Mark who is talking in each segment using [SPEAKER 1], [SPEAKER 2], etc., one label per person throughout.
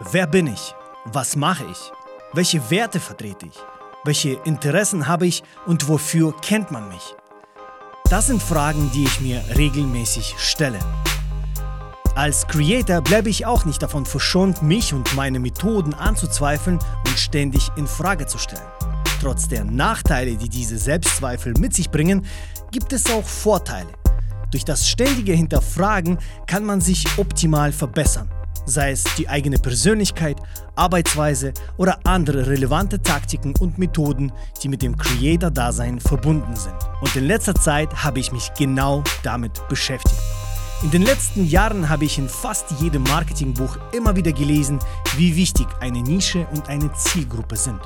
[SPEAKER 1] Wer bin ich? Was mache ich? Welche Werte vertrete ich? Welche Interessen habe ich und wofür kennt man mich? Das sind Fragen, die ich mir regelmäßig stelle. Als Creator bleibe ich auch nicht davon verschont, mich und meine Methoden anzuzweifeln und ständig in Frage zu stellen. Trotz der Nachteile, die diese Selbstzweifel mit sich bringen, gibt es auch Vorteile. Durch das ständige Hinterfragen kann man sich optimal verbessern sei es die eigene Persönlichkeit, Arbeitsweise oder andere relevante Taktiken und Methoden, die mit dem Creator-Dasein verbunden sind. Und in letzter Zeit habe ich mich genau damit beschäftigt. In den letzten Jahren habe ich in fast jedem Marketingbuch immer wieder gelesen, wie wichtig eine Nische und eine Zielgruppe sind.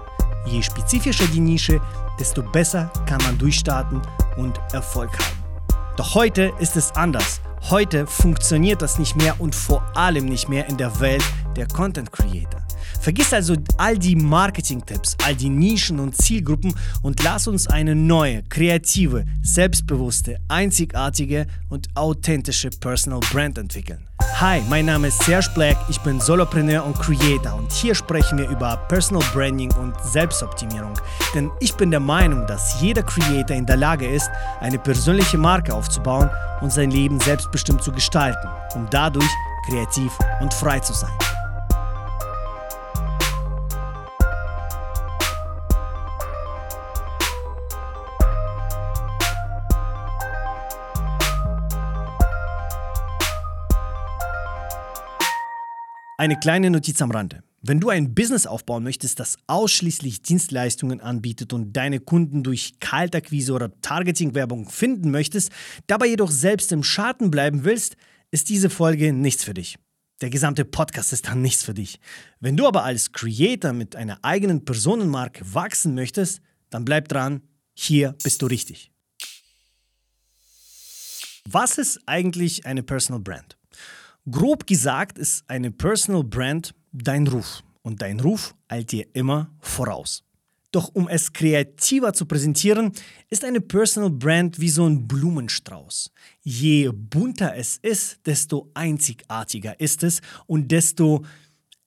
[SPEAKER 1] Je spezifischer die Nische, desto besser kann man durchstarten und Erfolg haben. Doch heute ist es anders. Heute funktioniert das nicht mehr und vor allem nicht mehr in der Welt der Content Creator. Vergiss also all die Marketing-Tipps, all die Nischen und Zielgruppen und lass uns eine neue, kreative, selbstbewusste, einzigartige und authentische Personal Brand entwickeln. Hi, mein Name ist Serge Black, ich bin Solopreneur und Creator und hier sprechen wir über Personal Branding und Selbstoptimierung. Denn ich bin der Meinung, dass jeder Creator in der Lage ist, eine persönliche Marke aufzubauen und sein Leben selbstbestimmt zu gestalten, um dadurch kreativ und frei zu sein. Eine kleine Notiz am Rande. Wenn du ein Business aufbauen möchtest, das ausschließlich Dienstleistungen anbietet und deine Kunden durch Kaltakquise oder Targeting-Werbung finden möchtest, dabei jedoch selbst im Schatten bleiben willst, ist diese Folge nichts für dich. Der gesamte Podcast ist dann nichts für dich. Wenn du aber als Creator mit einer eigenen Personenmarke wachsen möchtest, dann bleib dran, hier bist du richtig. Was ist eigentlich eine Personal Brand? Grob gesagt ist eine Personal Brand dein Ruf und dein Ruf eilt dir immer voraus. Doch um es kreativer zu präsentieren, ist eine Personal Brand wie so ein Blumenstrauß. Je bunter es ist, desto einzigartiger ist es und desto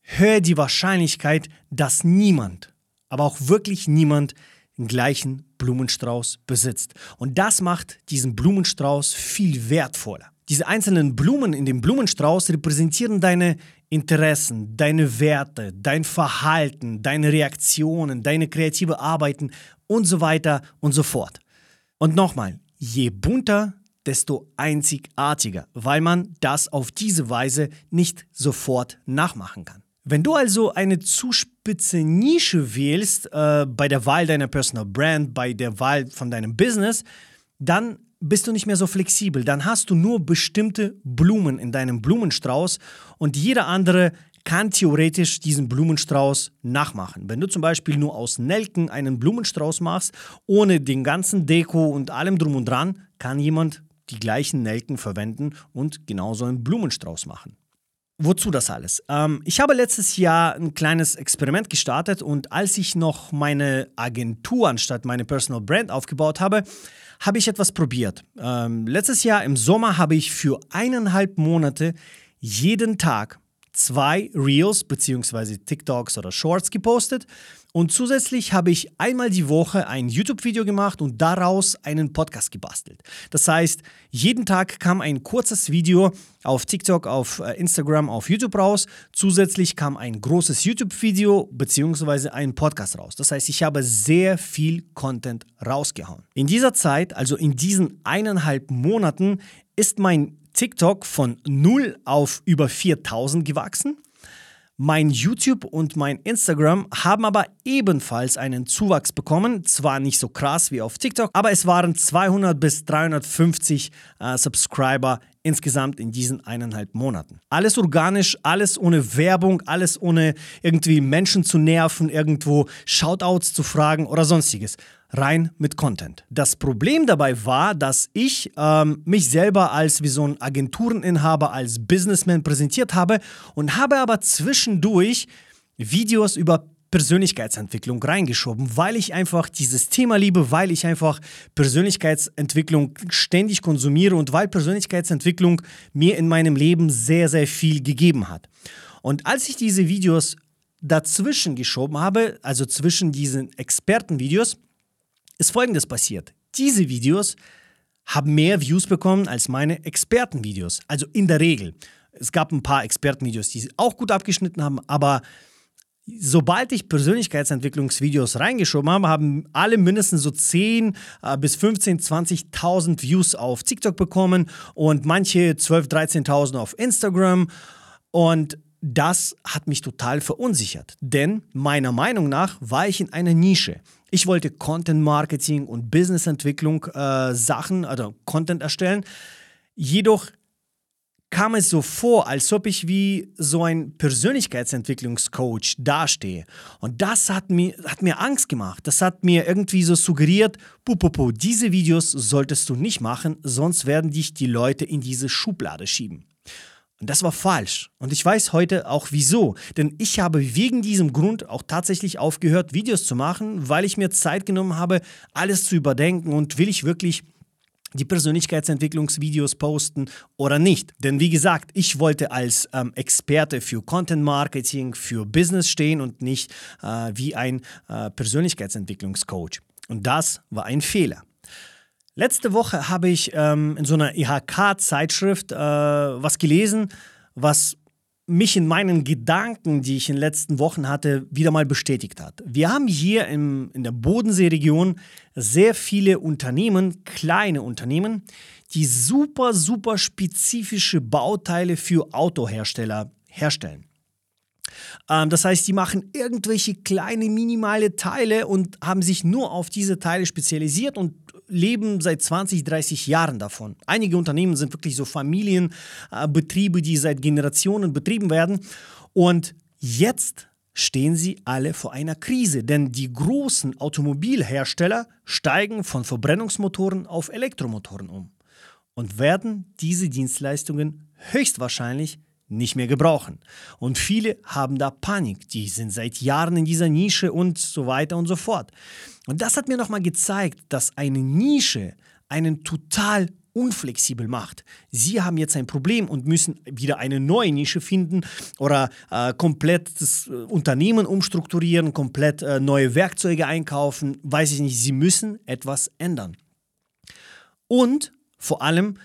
[SPEAKER 1] höher die Wahrscheinlichkeit, dass niemand, aber auch wirklich niemand, den gleichen Blumenstrauß besitzt. Und das macht diesen Blumenstrauß viel wertvoller. Diese einzelnen Blumen in dem Blumenstrauß repräsentieren deine Interessen, deine Werte, dein Verhalten, deine Reaktionen, deine kreative Arbeiten und so weiter und so fort. Und nochmal, je bunter, desto einzigartiger, weil man das auf diese Weise nicht sofort nachmachen kann. Wenn du also eine zu spitze Nische wählst äh, bei der Wahl deiner Personal Brand, bei der Wahl von deinem Business, dann bist du nicht mehr so flexibel. Dann hast du nur bestimmte Blumen in deinem Blumenstrauß und jeder andere kann theoretisch diesen Blumenstrauß nachmachen. Wenn du zum Beispiel nur aus Nelken einen Blumenstrauß machst, ohne den ganzen Deko und allem drum und dran, kann jemand die gleichen Nelken verwenden und genauso einen Blumenstrauß machen. Wozu das alles? Ähm, ich habe letztes Jahr ein kleines Experiment gestartet und als ich noch meine Agentur anstatt meine Personal Brand aufgebaut habe, habe ich etwas probiert. Ähm, letztes Jahr im Sommer habe ich für eineinhalb Monate jeden Tag zwei Reels bzw. TikToks oder Shorts gepostet und zusätzlich habe ich einmal die Woche ein YouTube-Video gemacht und daraus einen Podcast gebastelt. Das heißt, jeden Tag kam ein kurzes Video auf TikTok, auf äh, Instagram, auf YouTube raus. Zusätzlich kam ein großes YouTube-Video bzw. ein Podcast raus. Das heißt, ich habe sehr viel Content rausgehauen. In dieser Zeit, also in diesen eineinhalb Monaten, ist mein TikTok von 0 auf über 4000 gewachsen. Mein YouTube und mein Instagram haben aber ebenfalls einen Zuwachs bekommen. Zwar nicht so krass wie auf TikTok, aber es waren 200 bis 350 äh, Subscriber insgesamt in diesen eineinhalb Monaten. Alles organisch, alles ohne Werbung, alles ohne irgendwie Menschen zu nerven, irgendwo Shoutouts zu fragen oder sonstiges rein mit Content. Das Problem dabei war, dass ich ähm, mich selber als wie so ein Agentureninhaber, als Businessman präsentiert habe und habe aber zwischendurch Videos über Persönlichkeitsentwicklung reingeschoben, weil ich einfach dieses Thema liebe, weil ich einfach Persönlichkeitsentwicklung ständig konsumiere und weil Persönlichkeitsentwicklung mir in meinem Leben sehr, sehr viel gegeben hat. Und als ich diese Videos dazwischen geschoben habe, also zwischen diesen Expertenvideos, ist Folgendes passiert. Diese Videos haben mehr Views bekommen als meine Expertenvideos. Also in der Regel. Es gab ein paar Expertenvideos, die auch gut abgeschnitten haben, aber sobald ich Persönlichkeitsentwicklungsvideos reingeschoben habe, haben alle mindestens so 10 äh, bis 15, 20.000 Views auf TikTok bekommen und manche 12, 13.000 auf Instagram. Und das hat mich total verunsichert, denn meiner Meinung nach war ich in einer Nische. Ich wollte Content Marketing und Businessentwicklung äh, Sachen, also Content erstellen. Jedoch kam es so vor, als ob ich wie so ein Persönlichkeitsentwicklungscoach dastehe. Und das hat mir, hat mir Angst gemacht. Das hat mir irgendwie so suggeriert, pupupu, diese Videos solltest du nicht machen, sonst werden dich die Leute in diese Schublade schieben. Und das war falsch. Und ich weiß heute auch wieso. Denn ich habe wegen diesem Grund auch tatsächlich aufgehört, Videos zu machen, weil ich mir Zeit genommen habe, alles zu überdenken und will ich wirklich die Persönlichkeitsentwicklungsvideos posten oder nicht. Denn wie gesagt, ich wollte als ähm, Experte für Content Marketing, für Business stehen und nicht äh, wie ein äh, Persönlichkeitsentwicklungscoach. Und das war ein Fehler. Letzte Woche habe ich ähm, in so einer IHK-Zeitschrift äh, was gelesen, was mich in meinen Gedanken, die ich in den letzten Wochen hatte, wieder mal bestätigt hat. Wir haben hier im, in der Bodenseeregion sehr viele Unternehmen, kleine Unternehmen, die super, super spezifische Bauteile für Autohersteller herstellen. Ähm, das heißt, die machen irgendwelche kleine, minimale Teile und haben sich nur auf diese Teile spezialisiert und leben seit 20, 30 Jahren davon. Einige Unternehmen sind wirklich so Familienbetriebe, die seit Generationen betrieben werden. Und jetzt stehen sie alle vor einer Krise, denn die großen Automobilhersteller steigen von Verbrennungsmotoren auf Elektromotoren um und werden diese Dienstleistungen höchstwahrscheinlich nicht mehr gebrauchen. Und viele haben da Panik, die sind seit Jahren in dieser Nische und so weiter und so fort. Und das hat mir nochmal gezeigt, dass eine Nische einen total unflexibel macht. Sie haben jetzt ein Problem und müssen wieder eine neue Nische finden oder äh, komplett das äh, Unternehmen umstrukturieren, komplett äh, neue Werkzeuge einkaufen, weiß ich nicht. Sie müssen etwas ändern. Und vor allem,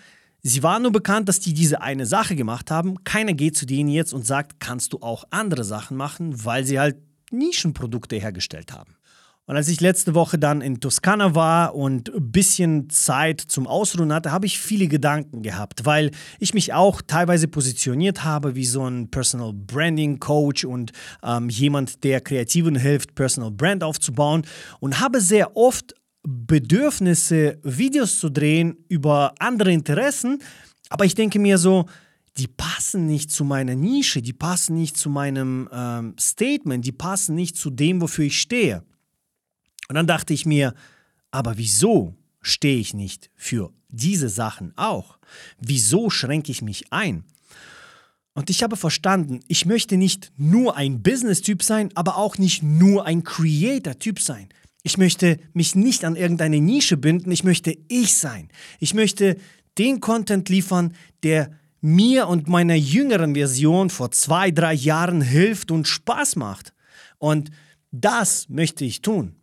[SPEAKER 1] Sie waren nur bekannt, dass die diese eine Sache gemacht haben. Keiner geht zu denen jetzt und sagt, kannst du auch andere Sachen machen, weil sie halt Nischenprodukte hergestellt haben. Und als ich letzte Woche dann in Toskana war und ein bisschen Zeit zum Ausruhen hatte, habe ich viele Gedanken gehabt, weil ich mich auch teilweise positioniert habe wie so ein Personal Branding Coach und ähm, jemand, der Kreativen hilft, Personal Brand aufzubauen und habe sehr oft Bedürfnisse, Videos zu drehen über andere Interessen, aber ich denke mir so, die passen nicht zu meiner Nische, die passen nicht zu meinem ähm, Statement, die passen nicht zu dem, wofür ich stehe. Und dann dachte ich mir, aber wieso stehe ich nicht für diese Sachen auch? Wieso schränke ich mich ein? Und ich habe verstanden, ich möchte nicht nur ein Business-Typ sein, aber auch nicht nur ein Creator-Typ sein. Ich möchte mich nicht an irgendeine Nische binden, ich möchte ich sein. Ich möchte den Content liefern, der mir und meiner jüngeren Version vor zwei, drei Jahren hilft und Spaß macht. Und das möchte ich tun.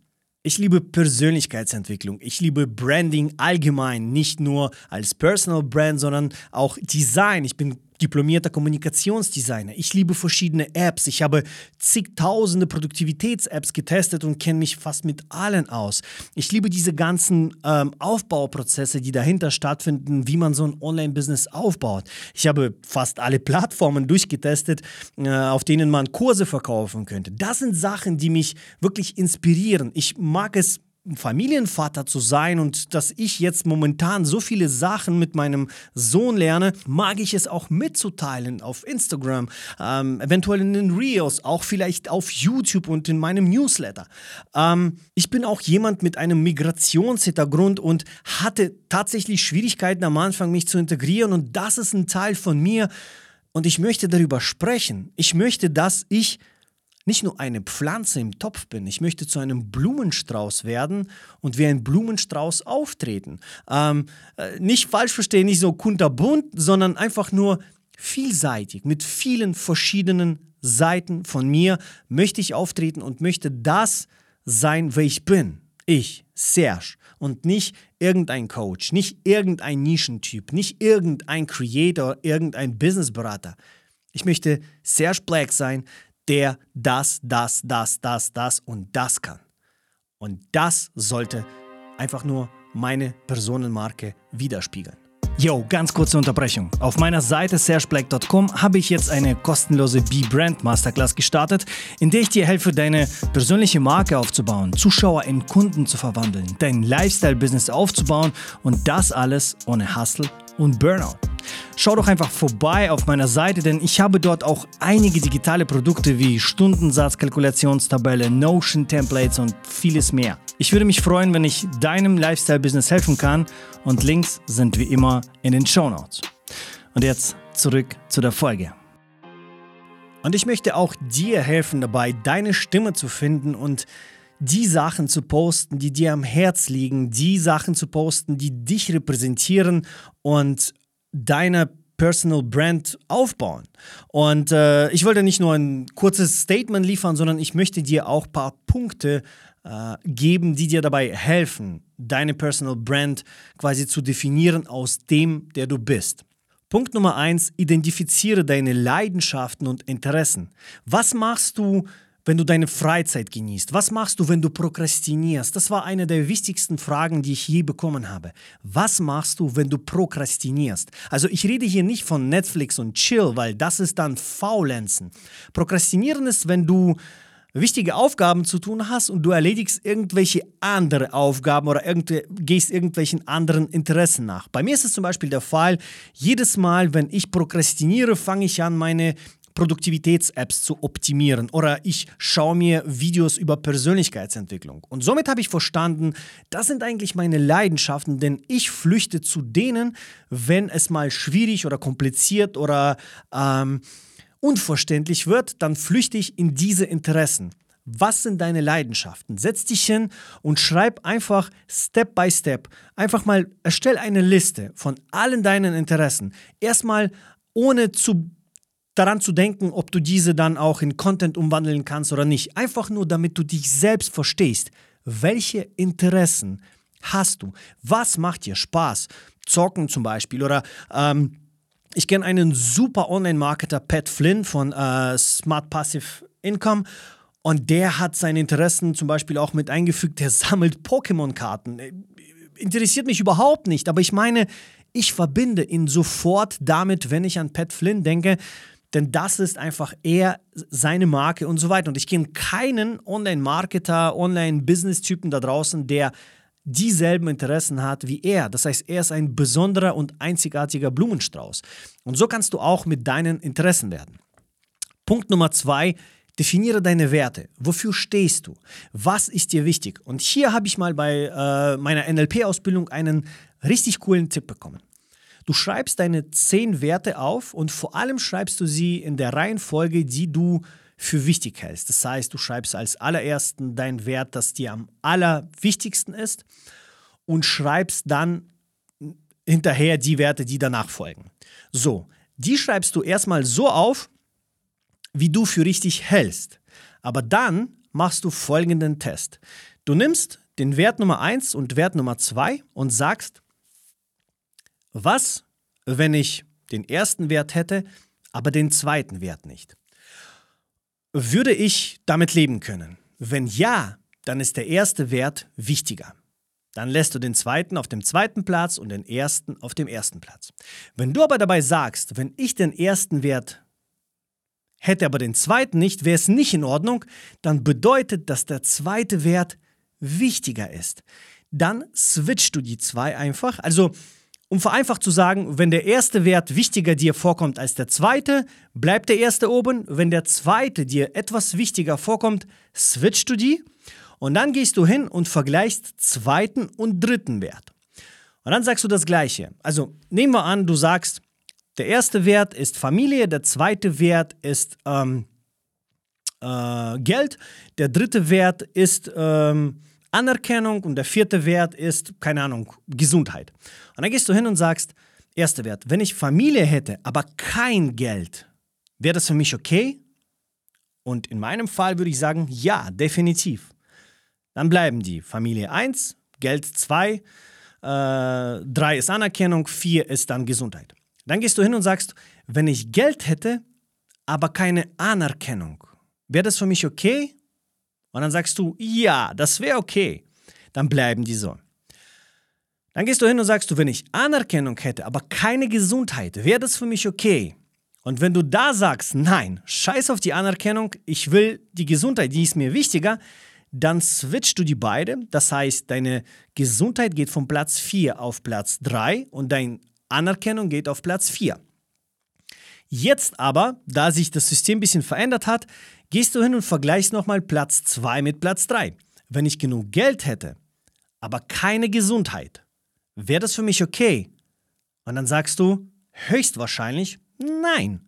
[SPEAKER 1] Ich liebe Persönlichkeitsentwicklung. Ich liebe Branding allgemein, nicht nur als Personal Brand, sondern auch Design. Ich bin diplomierter Kommunikationsdesigner. Ich liebe verschiedene Apps. Ich habe zigtausende Produktivitäts-Apps getestet und kenne mich fast mit allen aus. Ich liebe diese ganzen ähm, Aufbauprozesse, die dahinter stattfinden, wie man so ein Online-Business aufbaut. Ich habe fast alle Plattformen durchgetestet, äh, auf denen man Kurse verkaufen könnte. Das sind Sachen, die mich wirklich inspirieren. Ich mag es Familienvater zu sein und dass ich jetzt momentan so viele Sachen mit meinem Sohn lerne, mag ich es auch mitzuteilen auf Instagram, ähm, eventuell in den Reels, auch vielleicht auf YouTube und in meinem Newsletter. Ähm, ich bin auch jemand mit einem Migrationshintergrund und hatte tatsächlich Schwierigkeiten am Anfang, mich zu integrieren und das ist ein Teil von mir und ich möchte darüber sprechen. Ich möchte, dass ich nicht nur eine Pflanze im Topf bin, ich möchte zu einem Blumenstrauß werden und wie ein Blumenstrauß auftreten. Ähm, äh, nicht falsch verstehen, nicht so kunterbunt, sondern einfach nur vielseitig, mit vielen verschiedenen Seiten von mir möchte ich auftreten und möchte das sein, wer ich bin. Ich, Serge. Und nicht irgendein Coach, nicht irgendein Nischentyp, nicht irgendein Creator, irgendein Businessberater. Ich möchte Serge Black sein, der das, das, das, das, das und das kann. Und das sollte einfach nur meine Personenmarke widerspiegeln. Yo, ganz kurze Unterbrechung. Auf meiner Seite sergeblack.com habe ich jetzt eine kostenlose B-Brand Masterclass gestartet, in der ich dir helfe, deine persönliche Marke aufzubauen, Zuschauer in Kunden zu verwandeln, dein Lifestyle-Business aufzubauen und das alles ohne Hustle und Burnout. Schau doch einfach vorbei auf meiner Seite, denn ich habe dort auch einige digitale Produkte wie Stundensatz, Kalkulationstabelle, Notion Templates und vieles mehr. Ich würde mich freuen, wenn ich deinem Lifestyle-Business helfen kann und Links sind wie immer in den Show Notes. Und jetzt zurück zu der Folge. Und ich möchte auch dir helfen dabei, deine Stimme zu finden und die Sachen zu posten, die dir am Herz liegen, die Sachen zu posten, die dich repräsentieren und deine Personal Brand aufbauen. Und äh, ich wollte nicht nur ein kurzes Statement liefern, sondern ich möchte dir auch ein paar Punkte äh, geben, die dir dabei helfen, deine Personal Brand quasi zu definieren aus dem, der du bist. Punkt Nummer eins: Identifiziere deine Leidenschaften und Interessen. Was machst du, wenn du deine Freizeit genießt? Was machst du, wenn du prokrastinierst? Das war eine der wichtigsten Fragen, die ich je bekommen habe. Was machst du, wenn du prokrastinierst? Also ich rede hier nicht von Netflix und Chill, weil das ist dann Faulenzen. Prokrastinieren ist, wenn du wichtige Aufgaben zu tun hast und du erledigst irgendwelche andere Aufgaben oder irgendw gehst irgendwelchen anderen Interessen nach. Bei mir ist es zum Beispiel der Fall, jedes Mal, wenn ich prokrastiniere, fange ich an, meine Produktivitäts-Apps zu optimieren oder ich schaue mir Videos über Persönlichkeitsentwicklung. Und somit habe ich verstanden, das sind eigentlich meine Leidenschaften, denn ich flüchte zu denen, wenn es mal schwierig oder kompliziert oder ähm, unverständlich wird, dann flüchte ich in diese Interessen. Was sind deine Leidenschaften? Setz dich hin und schreib einfach Step by Step. Einfach mal erstell eine Liste von allen deinen Interessen. Erstmal ohne zu, daran zu denken, ob du diese dann auch in Content umwandeln kannst oder nicht. Einfach nur, damit du dich selbst verstehst. Welche Interessen hast du? Was macht dir Spaß? Zocken zum Beispiel oder ähm, ich kenne einen super Online-Marketer, Pat Flynn von äh, Smart Passive Income. Und der hat seine Interessen zum Beispiel auch mit eingefügt. Der sammelt Pokémon-Karten. Äh, interessiert mich überhaupt nicht, aber ich meine, ich verbinde ihn sofort damit, wenn ich an Pat Flynn denke, denn das ist einfach eher seine Marke und so weiter. Und ich kenne keinen Online-Marketer, Online-Business-Typen da draußen, der dieselben Interessen hat wie er. Das heißt, er ist ein besonderer und einzigartiger Blumenstrauß. Und so kannst du auch mit deinen Interessen werden. Punkt Nummer zwei, definiere deine Werte. Wofür stehst du? Was ist dir wichtig? Und hier habe ich mal bei äh, meiner NLP-Ausbildung einen richtig coolen Tipp bekommen. Du schreibst deine zehn Werte auf und vor allem schreibst du sie in der Reihenfolge, die du für wichtig hältst. Das heißt, du schreibst als allerersten dein Wert, das dir am allerwichtigsten ist und schreibst dann hinterher die Werte, die danach folgen. So, die schreibst du erstmal so auf, wie du für richtig hältst. Aber dann machst du folgenden Test. Du nimmst den Wert Nummer 1 und Wert Nummer 2 und sagst, was, wenn ich den ersten Wert hätte, aber den zweiten Wert nicht? Würde ich damit leben können? Wenn ja, dann ist der erste Wert wichtiger. Dann lässt du den zweiten auf dem zweiten Platz und den ersten auf dem ersten Platz. Wenn du aber dabei sagst, wenn ich den ersten Wert hätte, aber den zweiten nicht, wäre es nicht in Ordnung, dann bedeutet, dass der zweite Wert wichtiger ist. Dann switchst du die zwei einfach. Also um vereinfacht zu sagen, wenn der erste Wert wichtiger dir vorkommt als der zweite, bleibt der erste oben. Wenn der zweite dir etwas wichtiger vorkommt, switchst du die. Und dann gehst du hin und vergleichst zweiten und dritten Wert. Und dann sagst du das Gleiche. Also nehmen wir an, du sagst, der erste Wert ist Familie, der zweite Wert ist ähm, äh, Geld, der dritte Wert ist ähm, Anerkennung und der vierte Wert ist, keine Ahnung, Gesundheit. Und dann gehst du hin und sagst, Erster Wert. Wenn ich Familie hätte, aber kein Geld, wäre das für mich okay? Und in meinem Fall würde ich sagen, ja, definitiv. Dann bleiben die Familie 1, Geld 2, 3 äh, ist Anerkennung, 4 ist dann Gesundheit. Dann gehst du hin und sagst, wenn ich Geld hätte, aber keine Anerkennung, wäre das für mich okay? Und dann sagst du, ja, das wäre okay. Dann bleiben die so. Dann gehst du hin und sagst du, wenn ich Anerkennung hätte, aber keine Gesundheit, wäre das für mich okay? Und wenn du da sagst, nein, scheiß auf die Anerkennung, ich will die Gesundheit, die ist mir wichtiger, dann switchst du die beide. Das heißt, deine Gesundheit geht von Platz 4 auf Platz 3 und deine Anerkennung geht auf Platz 4. Jetzt aber, da sich das System ein bisschen verändert hat, gehst du hin und vergleichst nochmal Platz 2 mit Platz 3. Wenn ich genug Geld hätte, aber keine Gesundheit, wäre das für mich okay? Und dann sagst du, höchstwahrscheinlich nein.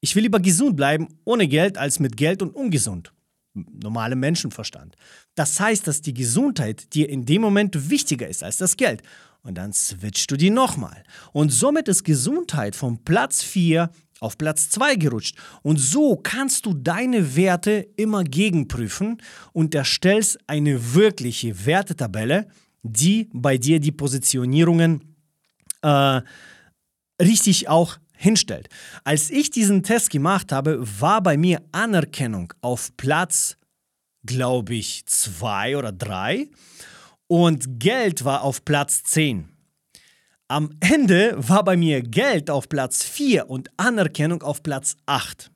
[SPEAKER 1] Ich will lieber gesund bleiben ohne Geld als mit Geld und ungesund. Normalem Menschenverstand. Das heißt, dass die Gesundheit dir in dem Moment wichtiger ist als das Geld. Und dann switchst du die nochmal. Und somit ist Gesundheit vom Platz 4 auf Platz 2 gerutscht. Und so kannst du deine Werte immer gegenprüfen und erstellst eine wirkliche Wertetabelle, die bei dir die Positionierungen äh, richtig auch hinstellt. Als ich diesen Test gemacht habe, war bei mir Anerkennung auf Platz, glaube ich, 2 oder 3 und Geld war auf Platz 10. Am Ende war bei mir Geld auf Platz 4 und Anerkennung auf Platz 8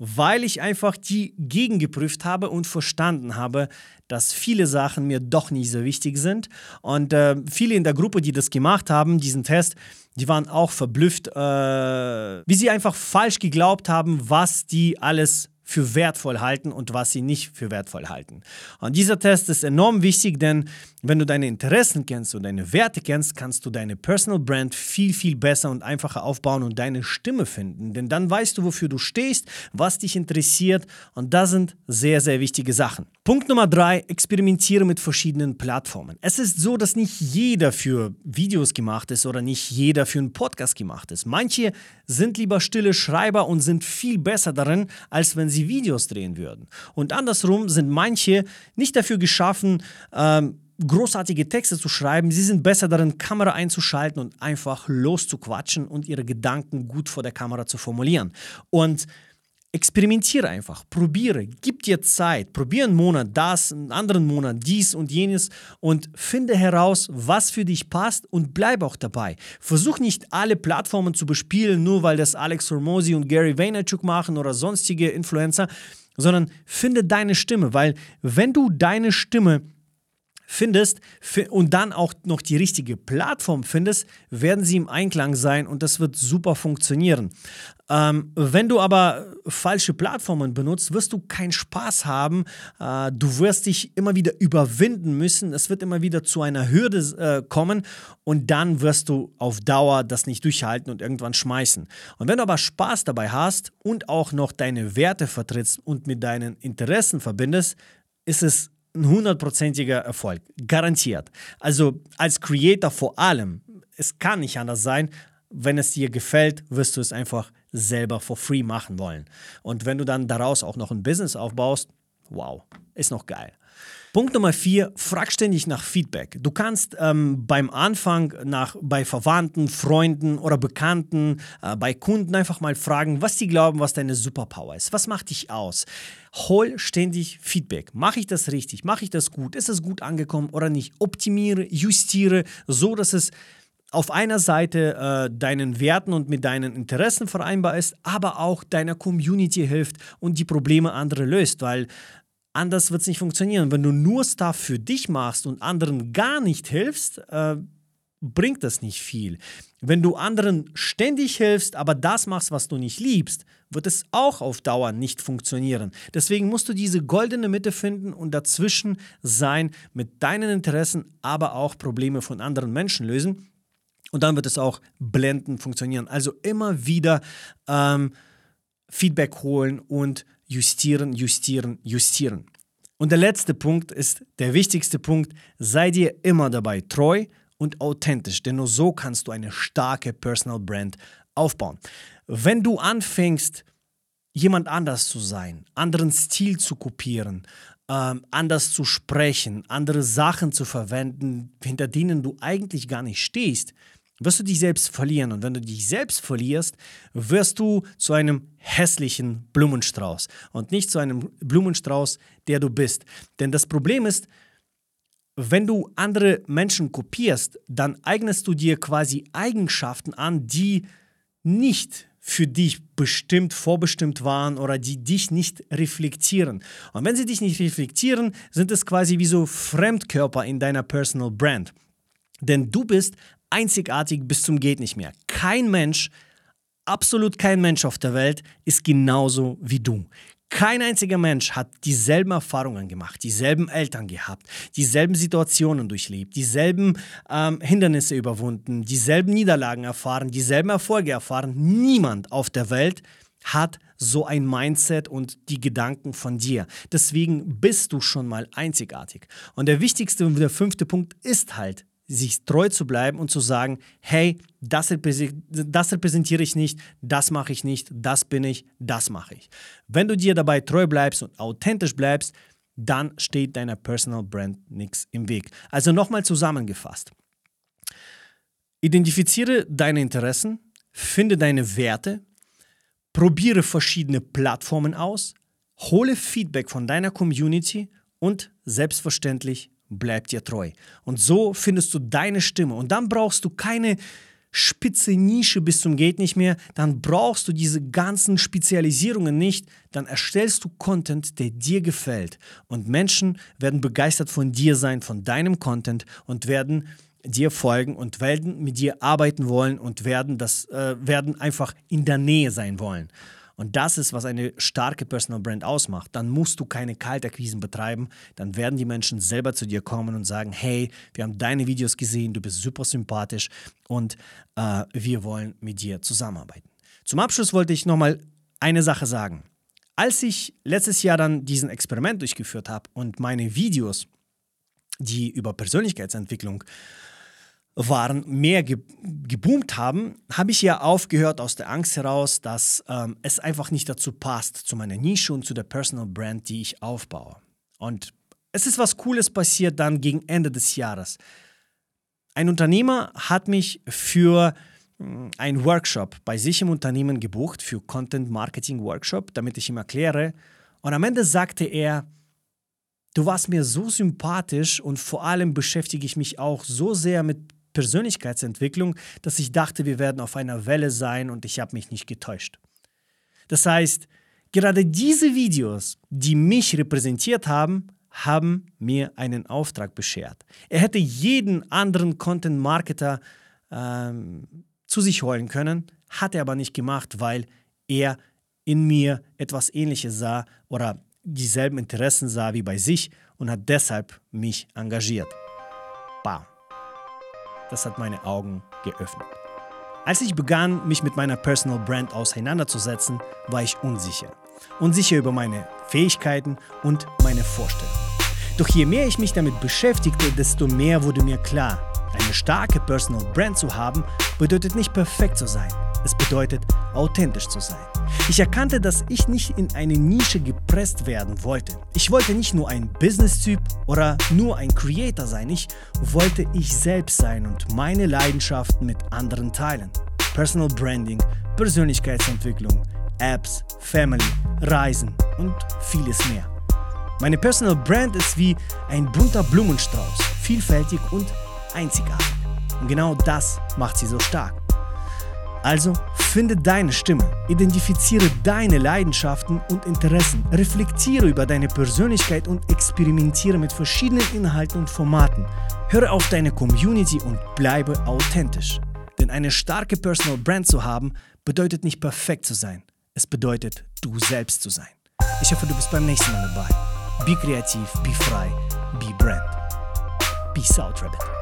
[SPEAKER 1] weil ich einfach die gegengeprüft habe und verstanden habe, dass viele Sachen mir doch nicht so wichtig sind. Und äh, viele in der Gruppe, die das gemacht haben, diesen Test, die waren auch verblüfft, äh, wie sie einfach falsch geglaubt haben, was die alles für wertvoll halten und was sie nicht für wertvoll halten. Und dieser Test ist enorm wichtig, denn wenn du deine Interessen kennst und deine Werte kennst, kannst du deine Personal Brand viel, viel besser und einfacher aufbauen und deine Stimme finden. Denn dann weißt du, wofür du stehst, was dich interessiert und das sind sehr, sehr wichtige Sachen. Punkt Nummer drei, experimentiere mit verschiedenen Plattformen. Es ist so, dass nicht jeder für Videos gemacht ist oder nicht jeder für einen Podcast gemacht ist. Manche sind lieber stille Schreiber und sind viel besser darin, als wenn sie Videos drehen würden. Und andersrum sind manche nicht dafür geschaffen, ähm, großartige Texte zu schreiben. Sie sind besser darin, Kamera einzuschalten und einfach loszuquatschen und ihre Gedanken gut vor der Kamera zu formulieren. Und experimentiere einfach, probiere, gib dir Zeit, probiere einen Monat das, einen anderen Monat dies und jenes und finde heraus, was für dich passt und bleib auch dabei. Versuch nicht alle Plattformen zu bespielen, nur weil das Alex Hormozy und Gary Vaynerchuk machen oder sonstige Influencer, sondern finde deine Stimme, weil wenn du deine Stimme findest und dann auch noch die richtige Plattform findest, werden sie im Einklang sein und das wird super funktionieren. Ähm, wenn du aber falsche Plattformen benutzt, wirst du keinen Spaß haben. Äh, du wirst dich immer wieder überwinden müssen. Es wird immer wieder zu einer Hürde äh, kommen und dann wirst du auf Dauer das nicht durchhalten und irgendwann schmeißen. Und wenn du aber Spaß dabei hast und auch noch deine Werte vertrittst und mit deinen Interessen verbindest, ist es ein hundertprozentiger Erfolg. Garantiert. Also als Creator vor allem. Es kann nicht anders sein. Wenn es dir gefällt, wirst du es einfach selber for free machen wollen. Und wenn du dann daraus auch noch ein Business aufbaust, wow, ist noch geil. Punkt Nummer vier, frag ständig nach Feedback. Du kannst ähm, beim Anfang nach, bei Verwandten, Freunden oder Bekannten, äh, bei Kunden einfach mal fragen, was die glauben, was deine Superpower ist. Was macht dich aus? Hol ständig Feedback. Mache ich das richtig? Mache ich das gut? Ist es gut angekommen oder nicht? Optimiere, justiere, so dass es auf einer Seite äh, deinen Werten und mit deinen Interessen vereinbar ist, aber auch deiner Community hilft und die Probleme anderer löst, weil Anders wird es nicht funktionieren. Wenn du nur Stuff für dich machst und anderen gar nicht hilfst, äh, bringt das nicht viel. Wenn du anderen ständig hilfst, aber das machst, was du nicht liebst, wird es auch auf Dauer nicht funktionieren. Deswegen musst du diese goldene Mitte finden und dazwischen sein mit deinen Interessen, aber auch Probleme von anderen Menschen lösen. Und dann wird es auch blendend funktionieren. Also immer wieder ähm, Feedback holen und justieren, justieren, justieren. Und der letzte Punkt ist der wichtigste Punkt. Sei dir immer dabei treu und authentisch, denn nur so kannst du eine starke Personal Brand aufbauen. Wenn du anfängst, jemand anders zu sein, anderen Stil zu kopieren, ähm, anders zu sprechen, andere Sachen zu verwenden, hinter denen du eigentlich gar nicht stehst, wirst du dich selbst verlieren. Und wenn du dich selbst verlierst, wirst du zu einem hässlichen Blumenstrauß und nicht zu einem Blumenstrauß, der du bist. Denn das Problem ist, wenn du andere Menschen kopierst, dann eignest du dir quasi Eigenschaften an, die nicht für dich bestimmt, vorbestimmt waren oder die dich nicht reflektieren. Und wenn sie dich nicht reflektieren, sind es quasi wie so Fremdkörper in deiner Personal Brand. Denn du bist einzigartig bis zum geht nicht mehr. Kein Mensch, absolut kein Mensch auf der Welt ist genauso wie du. Kein einziger Mensch hat dieselben Erfahrungen gemacht, dieselben Eltern gehabt, dieselben Situationen durchlebt, dieselben ähm, Hindernisse überwunden, dieselben Niederlagen erfahren, dieselben Erfolge erfahren. Niemand auf der Welt hat so ein Mindset und die Gedanken von dir. Deswegen bist du schon mal einzigartig. Und der wichtigste und der fünfte Punkt ist halt, sich treu zu bleiben und zu sagen, hey, das, das repräsentiere ich nicht, das mache ich nicht, das bin ich, das mache ich. Wenn du dir dabei treu bleibst und authentisch bleibst, dann steht deiner Personal Brand nichts im Weg. Also nochmal zusammengefasst. Identifiziere deine Interessen, finde deine Werte, probiere verschiedene Plattformen aus, hole Feedback von deiner Community und selbstverständlich bleib dir treu. Und so findest du deine Stimme. Und dann brauchst du keine spitze Nische bis zum geht nicht mehr, dann brauchst du diese ganzen Spezialisierungen nicht, dann erstellst du Content, der dir gefällt und Menschen werden begeistert von dir sein, von deinem Content und werden dir folgen und werden mit dir arbeiten wollen und werden das äh, werden einfach in der Nähe sein wollen. Und das ist, was eine starke Personal Brand ausmacht. Dann musst du keine Kaltakquisen betreiben. Dann werden die Menschen selber zu dir kommen und sagen, hey, wir haben deine Videos gesehen, du bist super sympathisch und äh, wir wollen mit dir zusammenarbeiten. Zum Abschluss wollte ich nochmal eine Sache sagen. Als ich letztes Jahr dann diesen Experiment durchgeführt habe und meine Videos, die über Persönlichkeitsentwicklung waren, mehr ge geboomt haben, habe ich ja aufgehört aus der Angst heraus, dass ähm, es einfach nicht dazu passt, zu meiner Nische und zu der Personal Brand, die ich aufbaue. Und es ist was Cooles passiert dann gegen Ende des Jahres. Ein Unternehmer hat mich für hm, einen Workshop bei sich im Unternehmen gebucht, für Content Marketing Workshop, damit ich ihm erkläre. Und am Ende sagte er, du warst mir so sympathisch und vor allem beschäftige ich mich auch so sehr mit Persönlichkeitsentwicklung, dass ich dachte, wir werden auf einer Welle sein und ich habe mich nicht getäuscht. Das heißt, gerade diese Videos, die mich repräsentiert haben, haben mir einen Auftrag beschert. Er hätte jeden anderen Content-Marketer ähm, zu sich holen können, hat er aber nicht gemacht, weil er in mir etwas Ähnliches sah oder dieselben Interessen sah wie bei sich und hat deshalb mich engagiert. Bam das hat meine Augen geöffnet. Als ich begann, mich mit meiner Personal Brand auseinanderzusetzen, war ich unsicher. Unsicher über meine Fähigkeiten und meine Vorstellungen. Doch je mehr ich mich damit beschäftigte, desto mehr wurde mir klar, eine starke Personal Brand zu haben, bedeutet nicht perfekt zu sein. Es bedeutet, authentisch zu sein. Ich erkannte, dass ich nicht in eine Nische gepresst werden wollte. Ich wollte nicht nur ein Business-Typ oder nur ein Creator sein. Ich wollte ich selbst sein und meine Leidenschaften mit anderen teilen. Personal Branding, Persönlichkeitsentwicklung, Apps, Family, Reisen und vieles mehr. Meine Personal Brand ist wie ein bunter Blumenstrauß, vielfältig und einzigartig. Und genau das macht sie so stark. Also finde deine Stimme, identifiziere deine Leidenschaften und Interessen, reflektiere über deine Persönlichkeit und experimentiere mit verschiedenen Inhalten und Formaten. Höre auf deine Community und bleibe authentisch. Denn eine starke Personal Brand zu haben, bedeutet nicht perfekt zu sein. Es bedeutet, du selbst zu sein. Ich hoffe, du bist beim nächsten Mal dabei. Be kreativ, be frei, be brand. Peace out, Rabbit.